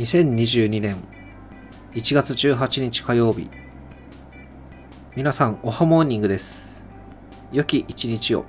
2022年1月18日火曜日皆さんおはモーニングです。良き一日を。